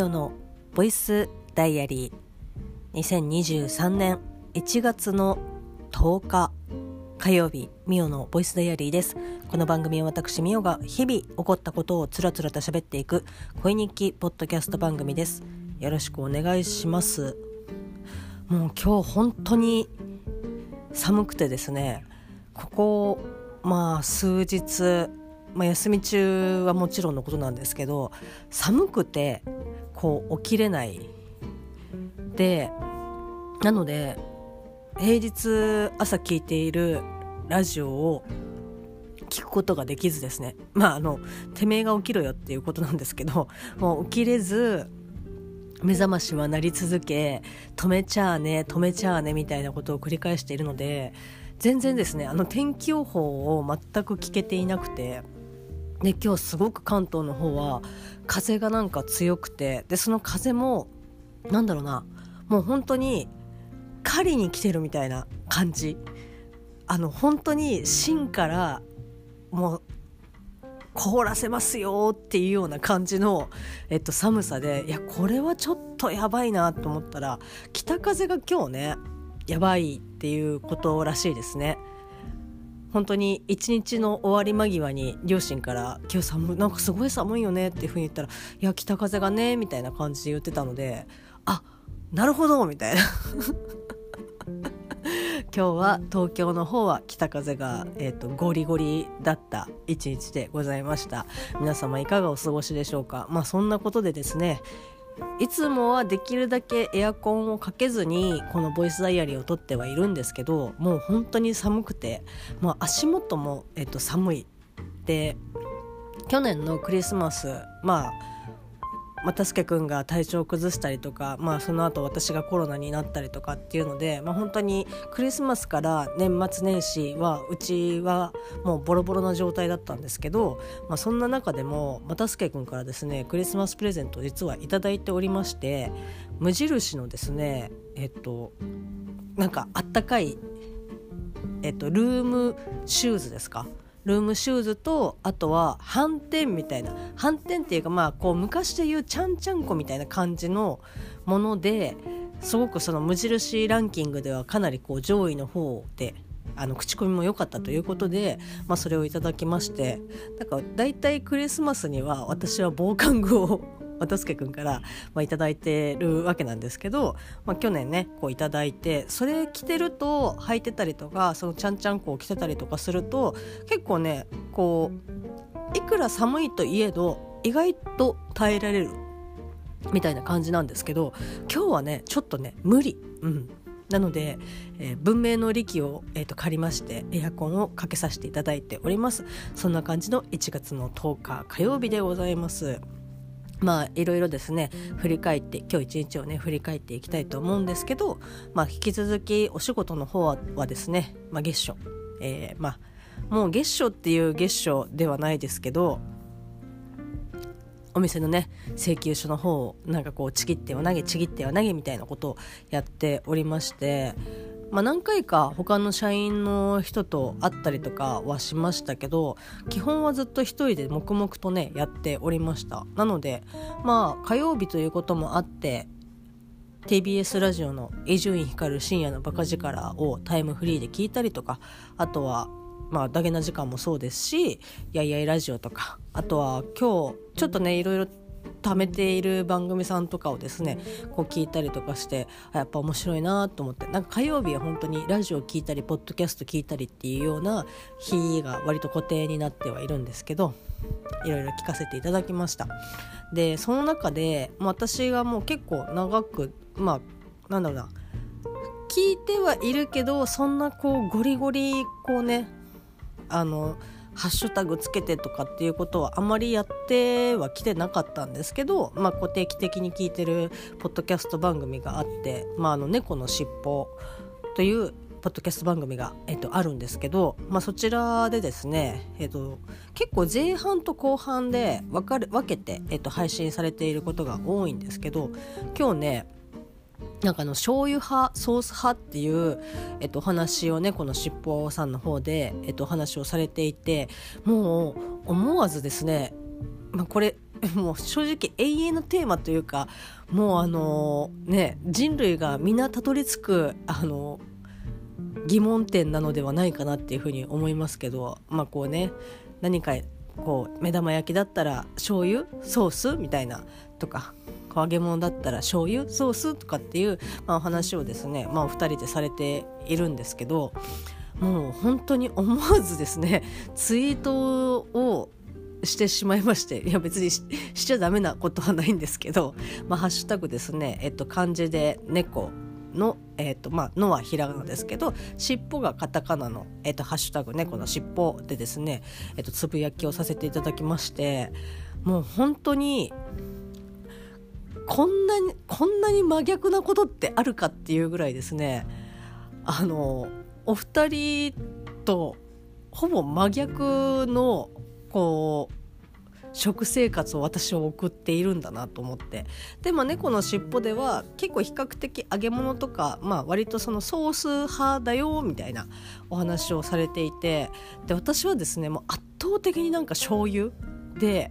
ミオのボイスダイアリー。2023年1月の10日火曜日ミオのボイスダイアリーです。この番組は私ミオが日々起こったことをつらつらと喋っていく恋日記ポッドキャスト番組です。よろしくお願いします。もう今日本当に寒くてですね。ここまあ数日まあ、休み中はもちろんのことなんですけど寒くてこう起きれない。でなので平日朝聞いているラジオを聞くことができずですね。まああのてめえが起きろよっていうことなんですけど もう起きれず目覚ましは鳴り続け止めちゃあね止めちゃあねみたいなことを繰り返しているので全然ですねあの天気予報を全く聞けていなくてで今日すごく関東の方は風がなんか強くてでその風もなんだろうなもう本当に狩りに来てるみたいな感じあの本当に芯からもう凍らせますよっていうような感じの、えっと、寒さでいやこれはちょっとやばいなと思ったら北風が今日ねやばいっていうことらしいですね。本当に一日の終わり間際に両親から「今日寒なんかすごい寒いよね」っていうふうに言ったら「いや北風がね」みたいな感じで言ってたので「あなるほど」みたいな。今日は東京の方は北風が、えーと、ゴリゴリだった一日でございました。皆様いかがお過ごしでしょうか？まあそんなことでですねいつもはできるだけエアコンをかけずにこのボイスダイアリーを撮ってはいるんですけどもう本当に寒くて、まあ、足元も、えっと、寒い。で去年のクリスマスまあまあ、助くんが体調を崩したりとか、まあ、その後私がコロナになったりとかっていうので、まあ、本当にクリスマスから年末年始はうちはもうボロボロな状態だったんですけど、まあ、そんな中でも、まあ、助くんからですねクリスマスプレゼントを実は頂いておりまして無印のですねえっとなんかあったかい、えっと、ルームシューズですか？ルームシューズとあとは斑点みたいな。斑点っていうかまあこう昔で言うちゃんちゃんこみたいな感じのものですごくその無印ランキングではかなりこう上位の方であの口コミも良かったということで、まあ、それをいただきましてだから大体クリスマスには私は防寒具を渡助君から、まあ、いただいてるわけなんですけど、まあ、去年ねこういただいてそれ着てると履いてたりとかそのちゃんちゃんこを着てたりとかすると結構ねこういくら寒いといえど意外と耐えられるみたいな感じなんですけど今日はねちょっとね無理。うん。なので、えー、文明の利器を、えーと借りましてエアコンをかけさせていただいております。そんな感じの1月の10日火曜日でございます。まあいろいろですね振り返って今日一日をね振り返っていきたいと思うんですけど、まあ、引き続きお仕事の方はですね、まあ、月初、えー、まあもう月初っていう月初ではないですけどお店のね請求書の方をなんかこうちぎっては投げちぎっては投げみたいなことをやっておりましてまあ、何回か他の社員の人と会ったりとかはしましたけど基本はずっと一人で黙々とねやっておりました。なのでまあ火曜日ということもあって TBS ラジオの伊集院光る深夜のバカ力をタイムフリーで聞いたりとかあとはまあダゲな時間もそうですしやいやいラジオとかあとは今日ちょっとねいろいろ貯めている番組さんとかをですねこう聞いたりとかしてやっぱ面白いなと思って。なんか火曜日は本当にラジオ聞いたりポッドキャスト聞いたりっていうような日が割と固定になってはいるんですけどいろいろ聞かせていただきました。でその中で私がもう結構長くまあなんだろうな聞いてはいるけどそんなこうゴリゴリこうねあのハッシュタグつけてとかっていうことはあまりやってはきてなかったんですけど、まあ、定期的に聞いてるポッドキャスト番組があって「まあ、あの猫のしっぽ」というポッドキャスト番組が、えっと、あるんですけど、まあ、そちらでですね、えっと、結構前半と後半で分かる分けて、えっと、配信されていることが多いんですけど今日ねなんかあの醤油派ソース派っていう、えっと、話をねこのしっぽさんの方で、えっと、話をされていてもう思わずですね、まあ、これ もう正直永遠のテーマというかもうあのね人類が皆たどり着くあの疑問点なのではないかなっていうふうに思いますけどまあこうね何かこう目玉焼きだったら醤油ソースみたいなとか揚げ物だったら醤油ソースとかっていう、まあ、話をですね、まあ、お二人でされているんですけどもう本当に思わずですね ツイートをしてしまいましていや別にしちゃダメなことはないんですけど、まあ、ハッシュタグですね、えっと、漢字で猫の、えっとまあ、のはひらがなですけど尻尾がカタカナの、えっと、ハッシュタグ猫の尻尾でですね、えっと、つぶやきをさせていただきましてもう本当にこんなにこんなに真逆なことってあるかっていうぐらいですね。あのお二人とほぼ真逆のこう食生活を私は送っているんだなと思って。でも猫の尻尾では結構比較的揚げ物とか、まあ、割とそのソース派だよみたいなお話をされていて。で私はですねもう圧倒的になんか醤油で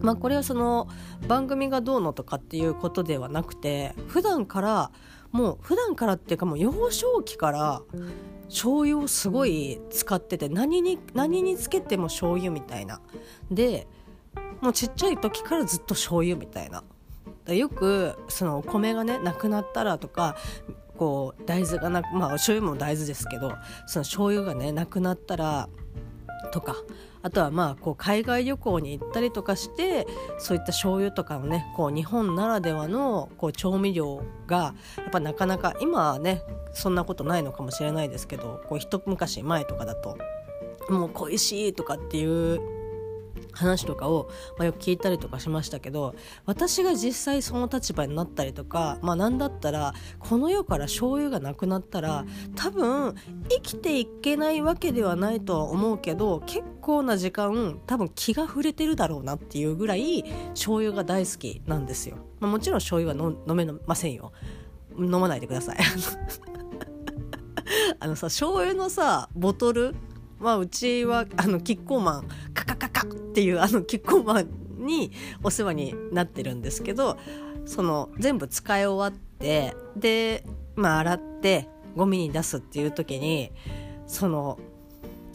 まあこれはその番組がどうのとかっていうことではなくて普段からもう普段からっていうかもう幼少期から醤油をすごい使ってて何に何につけても醤油みたいな。でもうちっちゃい時からずっと醤油みたいな。よくその米がねなくなったらとかこう大豆がなまあ醤油も大豆ですけどその醤油がねなくなったらとかあとはまあこう海外旅行に行ったりとかしてそういった醤油とかのねこう日本ならではのこう調味料がやっぱなかなか今はねそんなことないのかもしれないですけどこう一昔前とかだともう恋しいとかっていう話とかを、まあ、よく聞いたりとかしましたけど私が実際その立場になったりとか、まあ、何だったらこの世から醤油がなくなったら多分生きていけないわけではないとは思うけど結構な時間多分気が触れてるだろうなっていうぐらい醤油が大好きなんですよ。まあ、もちろん醤油は飲めませんよ。飲まないでください。あのさ醤油のさボトルまあうちはあのキッコーマンカカっていうあのキッコーマンにお世話になってるんですけどその全部使い終わってでまあ洗ってゴミに出すっていう時にその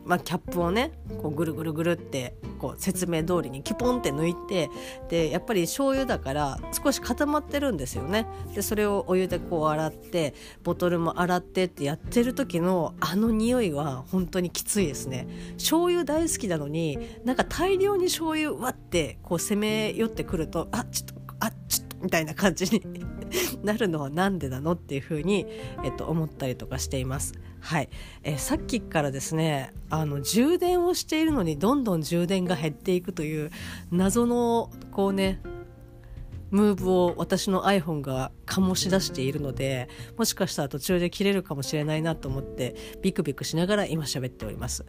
まあ、キャップをねこうぐるぐるぐるってこう説明通りにキュポンって抜いてでやっぱり醤油だから少し固まってるんですよねでそれをお湯でこう洗ってボトルも洗ってってやってる時のあの匂いは本当にきついですね醤油大好きなのになんか大量に醤油わってこう攻め寄ってくるとあちょっとあちょっとみたいな感じに なるのは何でなのっていうふうに、えっと、思ったりとかしています。はい、えー、さっきからですねあの充電をしているのにどんどん充電が減っていくという謎のこうねムーブを私の iPhone が醸し出しているのでもしかしたら途中で切れるかもしれないなと思ってビクビクしながら今喋っております、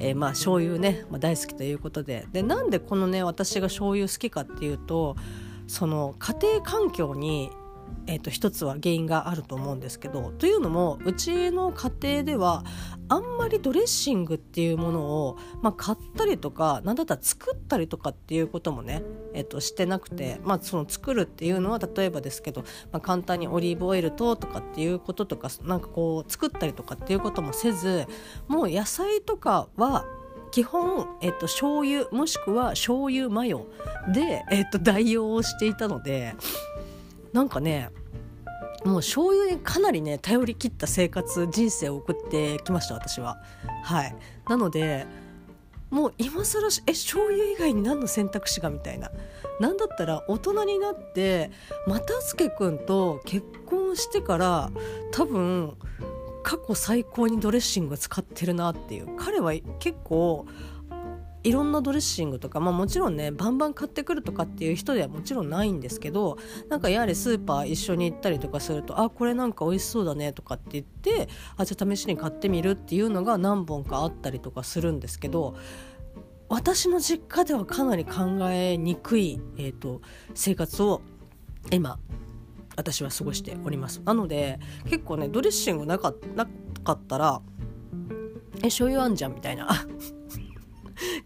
えー、まあ醤油ね、まあ、大好きということで。でなんでこのね私が醤油好きかっていうとその家庭環境にえーと、一つは原因があると思うんですけどというのもうちの家庭ではあんまりドレッシングっていうものを、まあ、買ったりとか何だったら作ったりとかっていうこともね、えーと、してなくて、まあ、その作るっていうのは例えばですけど、まあ、簡単にオリーブオイルととかっていうこととかなんかこう作ったりとかっていうこともせずもう野菜とかは基本、えっと、醤油もしくは醤油マヨで、えっと、代用をしていたのでなんかねもう醤油にかなりね頼り切った生活人生を送ってきました私は。はい。なのでもう今更え醤油以外に何の選択肢がみたいな。何だったら大人になって又助君と結婚してから多分過去最高にドレッシング使ってるなっていう。彼は結構いろんなドレッシングとか、まあ、もちろんねバンバン買ってくるとかっていう人ではもちろんないんですけどなんかやはりスーパー一緒に行ったりとかするとあこれなんか美味しそうだねとかって言ってあじゃあ試しに買ってみるっていうのが何本かあったりとかするんですけど私の実家ではかなり考えにくい、えーと、生活を今私は過ごしております。なので結構ねドレッシングなかなかったらえ醤油あんじゃんみたいな。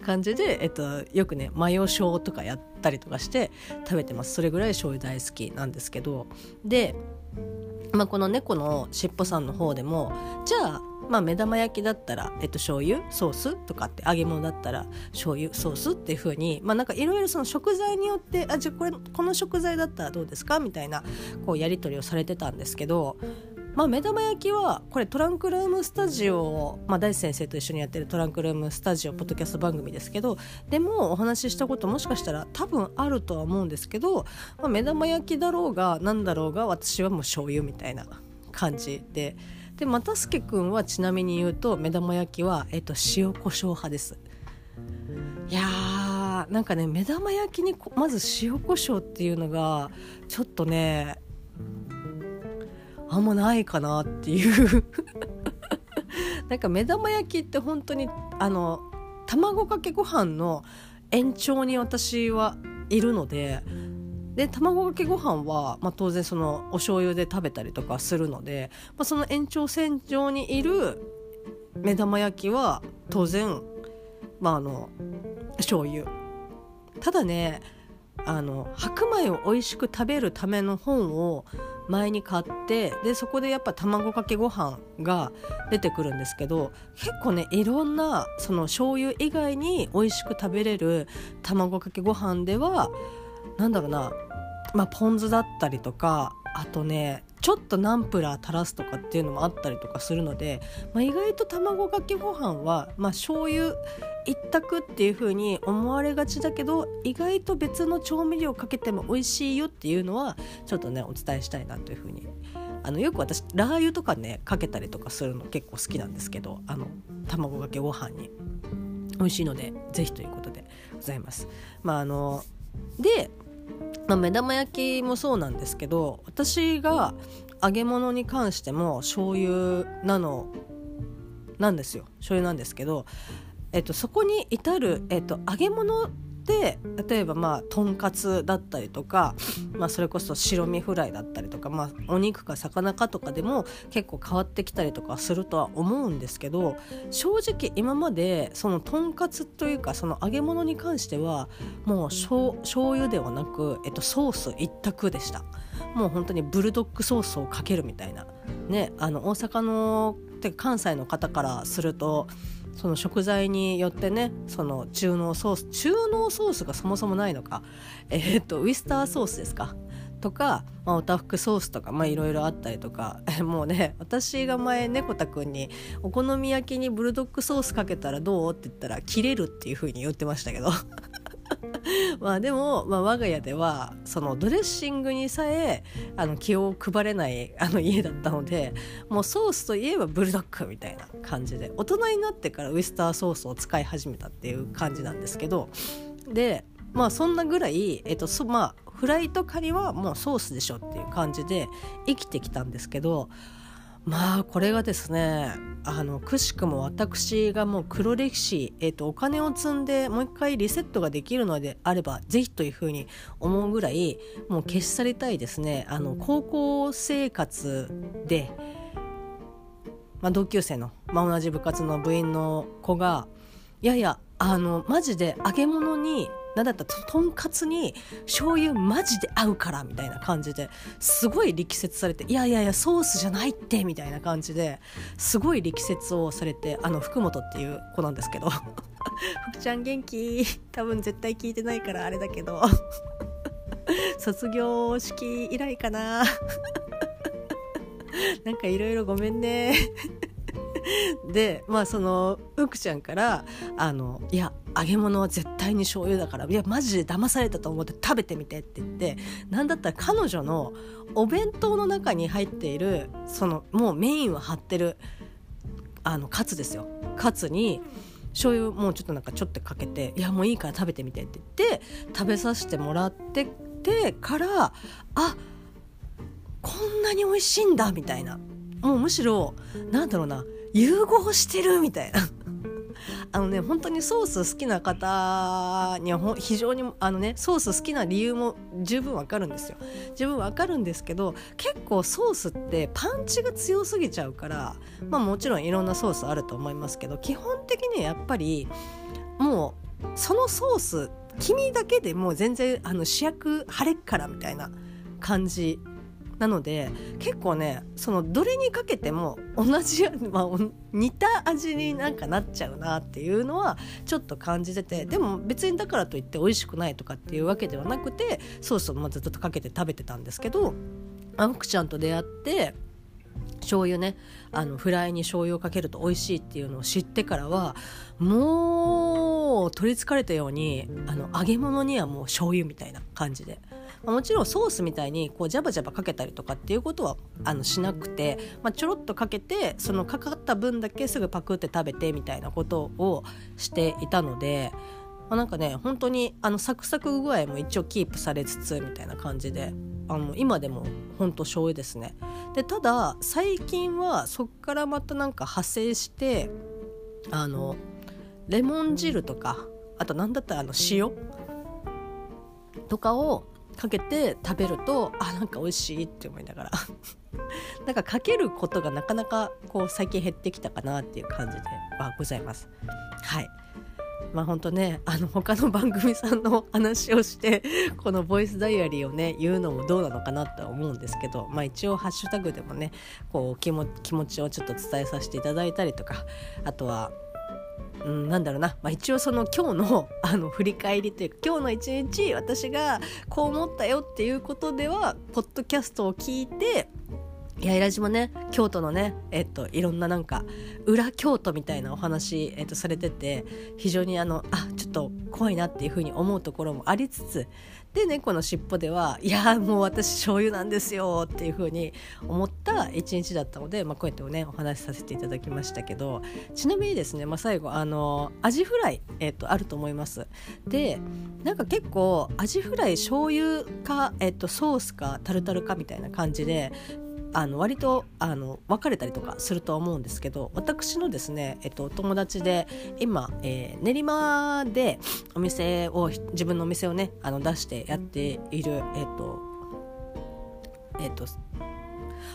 感じで、えっと、よくねマヨ醤とかやったりとかして食べてます。それぐらい醤油大好きなんですけど。で、まあ、この猫のしっぽさんの方でもじゃあまあ、目玉焼きだったら、えっと、醤油ソースとかって揚げ物だったら醤油ソースっていう風にまあなんかいろいろその食材によってあじゃあこれこの食材だったらどうですかみたいなこうやり取りをされてたんですけどまあ、目玉焼きはこれトランクルームスタジオ、まあ、大地先生と一緒にやってるトランクルームスタジオポッドキャスト番組ですけどでもお話ししたこともしかしたら多分あるとは思うんですけど、まあ、目玉焼きだろうが何だろうが私はもう醤油みたいな感じで。で又助君はちなみに言うと目玉焼きは、えっと、塩コショウ派ですいやーなんかね目玉焼きにまず塩コショウっていうのがちょっとねあんまないかなっていう。なんか目玉焼きって本当にあの卵かけご飯の延長に私はいるのでで卵かけご飯は、まあ、当然そのお醤油で食べたりとかするので、まあ、その延長線上にいる目玉焼きは当然、まあ、あの醤油。ただねあの白米を美味しく食べるための本を前に買ってでそこでやっぱ卵かけご飯が出てくるんですけど結構ねいろんなその醤油以外に美味しく食べれる卵かけご飯ではなんだろうなまあ、ポン酢だったりとかあとねちょっとナンプラー垂らすとかっていうのもあったりとかするので、まあ、意外と卵かけご飯はまあ醤油一択っていう風に思われがちだけど意外と別の調味料かけても美味しいよっていうのはちょっとねお伝えしたいなという風に。あのよく私ラー油とかねかけたりとかするの結構好きなんですけどあの卵かけご飯に。美味しいので是非ということでございます。まああのでまあ、目玉焼きもそうなんですけど私が揚げ物に関しても醤油なのなんですよ。醤油なんですけど、えっと、そこに至る、えっと、揚げ物で例えばまあとんかつだったりとか、まあ、それこそ白身フライだったりとか、まあ、お肉か魚かとかでも結構変わってきたりとかするとは思うんですけど正直今までそのとんかつというかその揚げ物に関してはもうしょ醤油ではなく、えっと、ソース一択でした。もう本当にブルドックソースをかけるみたいなねあの大阪のて関西の方からするとその食材によってねその中濃ソース中濃ソースがそもそもないのか。えー、っとウイスターソースですか？とか、まあ、おたふくソースとかいろいろあったりとか。もうね私が前猫田くんに「お好み焼きにブルドッグソースかけたらどう?」って言ったら「切れる」っていう風に言ってましたけど。まあでも、まあ、我が家ではそのドレッシングにさえあの気を配れない あの家だったのでもうソースといえばブルドッグみたいな感じで大人になってからウイスターソースを使い始めたっていう感じなんですけどでまあそんなぐらい、えっとそまあ、フライとカニはもうソースでしょっていう感じで生きてきたんですけどまあこれがですねあのくしくも私がもう黒歴史、えーと、お金を積んでもう一回リセットができるのであればぜひというふうに思うぐらいもう消し去りたいですね。あの高校生活で、まあ、同級生の、まあ、同じ部活の部員の子がいやいやあのマジで揚げ物になんだったらとんかつに醤油マジで合うからみたいな感じですごい力説されていやいやいやソースじゃないってみたいな感じですごい力説をされてあの福本っていう子なんですけど。福ちゃん元気。多分絶対聞いてないからあれだけど。卒業式以来かな。なんかいろいろごめんね。でまあその福ちゃんからあの「いや揚げ物は絶対に醤油だからいやマジで騙されたと思って食べてみて」って言って何だったら彼女のお弁当の中に入っているそのもうメインは張ってるあのカツですよ。カツに醤油もうちょっとなんかちょっとかけて「いやもういいから食べてみて」って言って食べさせてもらっててからあこんなに美味しいんだみたいな。もうむしろなんだろうな。融合してるみたいな。あのね本当にソース好きな方には非常にあのねソース好きな理由も十分わかるんですよ。十分わかるんですけど結構ソースってパンチが強すぎちゃうからまあもちろんいろんなソースあると思いますけど基本的にはやっぱりもうそのソース黄身だけでもう全然あの主役晴れっからみたいな感じなので結構ねそのどれにかけても同じ、まあ、似た味になんかなっちゃうなっていうのはちょっと感じててでも別にだからといって美味しくないとかっていうわけではなくてソースをまずっとかけて食べてたんですけどあ福ちゃんと出会って醤油ねあのフライに醤油をかけると美味しいっていうのを知ってからはもう取りつかれたようにあの揚げ物にはもう醤油みたいな感じでもちろんソースみたいにこうジャバジャバかけたりとかっていうことはあのしなくて、まあ、ちょろっとかけてそのかかった分だけすぐパクって食べてみたいなことをしていたので、まあ、なんかね本当にあのサクサク具合も一応キープされつつみたいな感じであの今でも本当醤油ですね。でただ最近はそっからまたなんか派生してあのレモン汁とかあと何だったらあの塩とかをかけて食べるとあなんか美味しいって思いながら なんかかけることがなかなかこう最近減ってきたかなっていう感じではございます。はいまあ本当ねあの他の番組さんの話をして このボイスダイアリーをね言うのもどうなのかなとは思うんですけど、まあ、一応ハッシュタグでもねこう気も気持ちをちょっと伝えさせていただいたりとかあとはうん、なんだろうな、まあ、一応その今日のあの振り返りというか今日の一日私がこう思ったよっていうことではポッドキャストを聞いて八重ラジもね京都のねえっといろんななんか裏京都みたいなお話、えっと、されてて非常にあのあちょっと怖いなっていうふうに思うところもありつつで猫の尻尾ではいやもう私醤油なんですよっていう風に思った一日だったので、まあ、こうやってねお話しさせていただきましたけどちなみにですね、まあ、最後あのアジフライ、えっと、あると思います。でなんか結構アジフライ醤油か、えっと、ソースかタルタルかみたいな感じであの割とあの別れたりとかするとは思うんですけど私のですね、えっと、友達で今、えー、練馬でお店を自分のお店をねあの出してやっているえっとえっと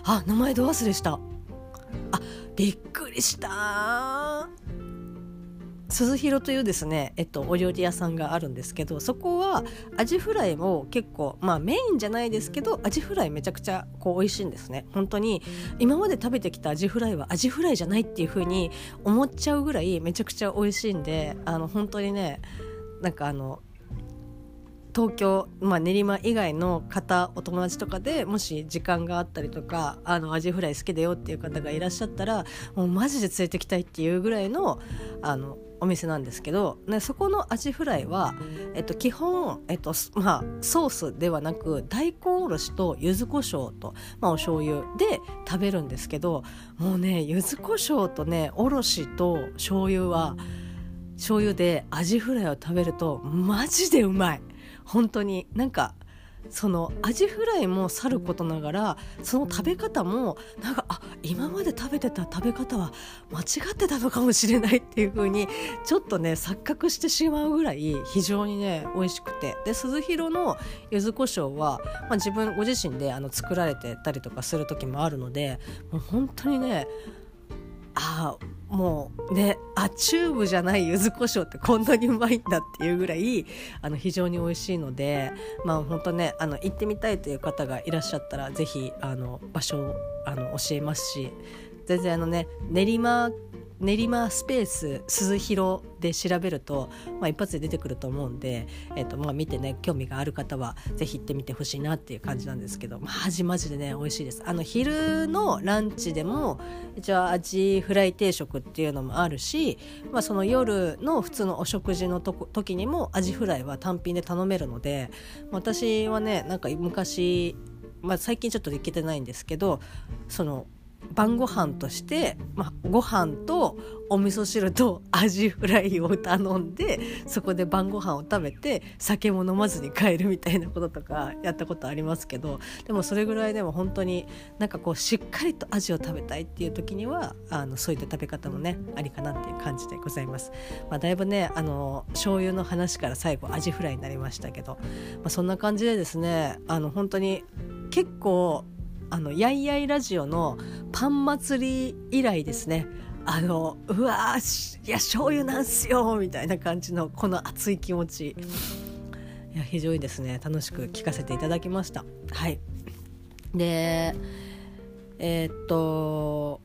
あ名前ど忘れした。あびっくりした。鈴広というですね、えっと、お料理屋さんがあるんですけどそこはアジフライも結構まあメインじゃないですけどアジフライめちゃくちゃこう美味しいんですね。本当に今まで食べてきたアジフライはアジフライじゃないっていう風に思っちゃうぐらいめちゃくちゃ美味しいんであの本当にねなんかあの東京、まあ、練馬以外の方お友達とかでもし時間があったりとかあのアジフライ好きだよっていう方がいらっしゃったらもうマジで連れてきたいっていうぐらいのあのお店なんですけど、ね、そこのアジフライは、えっと、基本、えっとまあ、ソースではなく大根おろしと柚子胡椒と、まあ、お醤油で食べるんですけどもうね柚子胡椒とねおろしと醤油は醤油でアジフライを食べるとマジでうまい。本当になんかそのアジフライもさることながらその食べ方もなんかあ今まで食べてた食べ方は間違ってたのかもしれないっていう風にちょっとね錯覚してしまうぐらい非常にね美味しくて。で鈴広の柚子胡椒は、まあ、自分ご自身であの作られてたりとかする時もあるのでもう本当にねああもうねあチューブじゃない柚子胡椒ってこんなにうまいんだっていうぐらいあの非常に美味しいのでまあ本当ねあの行ってみたいという方がいらっしゃったら是非あの場所をあの教えますし全然あのね練馬練馬スペース鈴広で調べると、まあ、一発で出てくると思うんで、えーとまあ、見てね興味がある方は是非行ってみてほしいなっていう感じなんですけどマジマジでね美味しいです。あの昼のランチでも一応アジフライ定食っていうのもあるし、まあ、その夜の普通のお食事のとこ時にもアジフライは単品で頼めるので私はねなんか昔まあ、最近ちょっと行けてないんですけどその晩ご飯として、まあ、ご飯とお味噌汁とアジフライを頼んでそこで晩ご飯を食べて酒も飲まずに帰るみたいなこととかやったことありますけどでもそれぐらいでも本当になんかこうしっかりとアジを食べたいっていう時にはあのそういった食べ方もねありかなっていう感じでございます。まあ、だいぶねあの醤油の話から最後アジフライになりましたけど、まあ、そんな感じでですねあの本当に結構あのやいやいラジオのパン祭り以来ですね。あのうわいや醤油なんすよみたいな感じのこの熱い気持ち。いや非常にですね。楽しく聞かせていただきました。はい。でえー、っと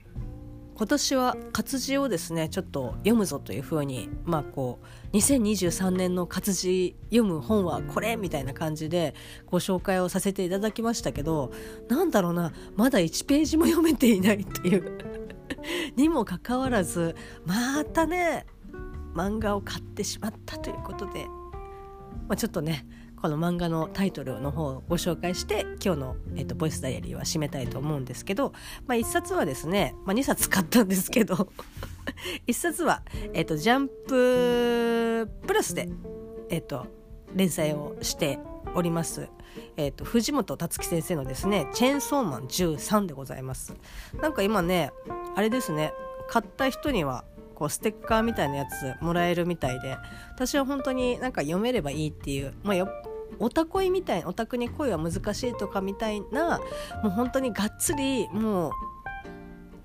今年は活字をですねちょっと読むぞというふうにまあこう2023年の活字読む本はこれみたいな感じでご紹介をさせていただきましたけどなんだろうなまだ1ページも読めていないっていう。にもかかわらずまたね漫画を買ってしまったということで、まあ、ちょっとねこの漫画のタイトルの方をご紹介して今日の、えーと、ボイスダイアリーは締めたいと思うんですけど、まあ、1冊はですね、まあ、2冊買ったんですけど。1冊は、えーと、ジャンププラスで、えーと、連載をしております、えー、と藤本達樹先生のですね「チェーンソーマン13」でございます。なんか今ねあれですね買った人にはこうステッカーみたいなやつもらえるみたいで私は本当になんか読めればいいっていう、まあ、よオタ恋みたいなオタクに恋は難しいとかみたいなもう本当にがっつりもう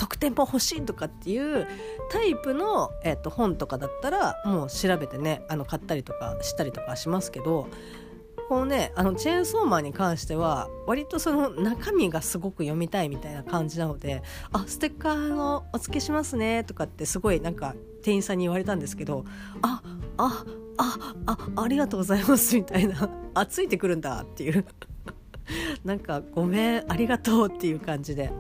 特典本欲しいとかっていうタイプの、えー、と本とかだったらもう調べてねあの買ったりとかしたりとかしますけどこのねあのチェーンソーマンに関しては割とその中身がすごく読みたいみたいな感じなので「あステッカーのお付けしますね」とかってすごいなんか店員さんに言われたんですけど「ああああありがとうございます」みたいな「あついてくるんだ」っていう。なんか「ごめんありがとう」っていう感じで。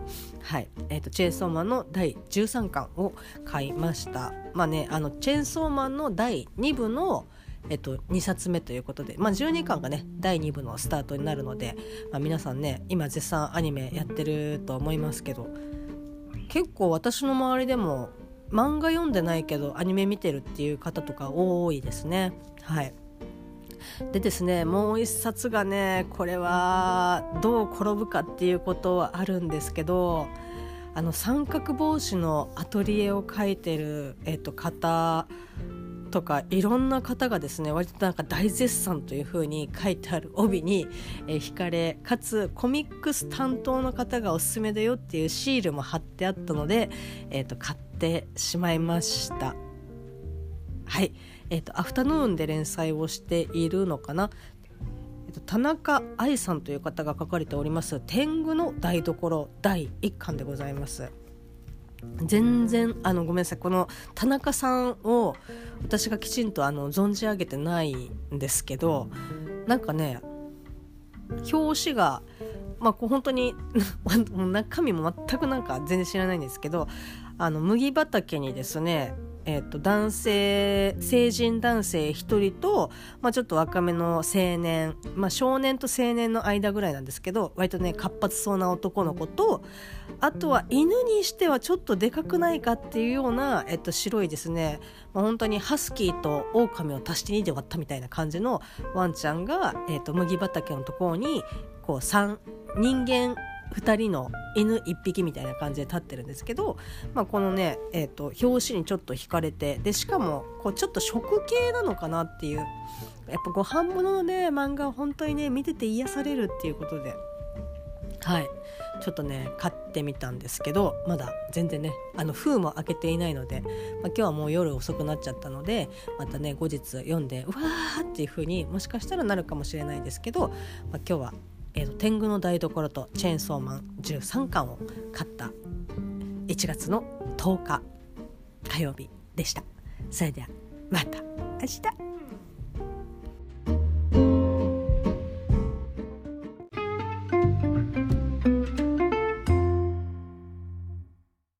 はい。えーと、チェーンソーマンの第13巻を買いました。まあねあのチェーンソーマンの第2部のえっと、2冊目ということで、まあ、12巻がね第2部のスタートになるので、まあ、皆さんね今絶賛アニメやってると思いますけど結構私の周りでも漫画読んでないけどアニメ見てるっていう方とか多いですね。はい。でですねもう一冊がねこれはどう転ぶかっていうことはあるんですけどあの三角帽子のアトリエを描いてる、えっと、方とかいろんな方がですね割となんか大絶賛というふうに書いてある 帯に、えー、惹かれかつコミックス担当の方がおすすめだよっていうシールも貼ってあったので、えーと、買ってしまいました。はい、えーと、アフタヌーンで連載をしているのかな？田中愛さんという方が書かれております天狗の台所第1巻でございます。全然あのごめんなさい。この田中さんを私がきちんとあの存じ上げてないんですけどなんかね表紙がまあ本当に 中身も全くなんか全然知らないんですけどあの麦畑にですねえーと、男性成人男性1人と、まあ、ちょっと若めの青年、まあ、少年と青年の間ぐらいなんですけど割とね活発そうな男の子とあとは犬にしてはちょっとでかくないかっていうような、えっと、白いですね、まあ、本当にハスキーと狼を足して2で割ったみたいな感じのワンちゃんが、えっと、麦畑のところにこう3人間2人の犬1匹みたいな感じで立ってるんですけど、まあ、このね、えーと、表紙にちょっと惹かれてでしかもこうちょっと食系なのかなっていうやっぱご飯物のね漫画は本当にね見てて癒されるっていうことではい。ちょっとね買ってみたんですけどまだ全然ねあの封も開けていないので、まあ、今日はもう夜遅くなっちゃったのでまたね後日読んでうわーっていう風にもしかしたらなるかもしれないですけど、まあ、今日はえーと、天狗の台所とチェーンソーマン13巻を買った1月の10日火曜日でした。それではまた明日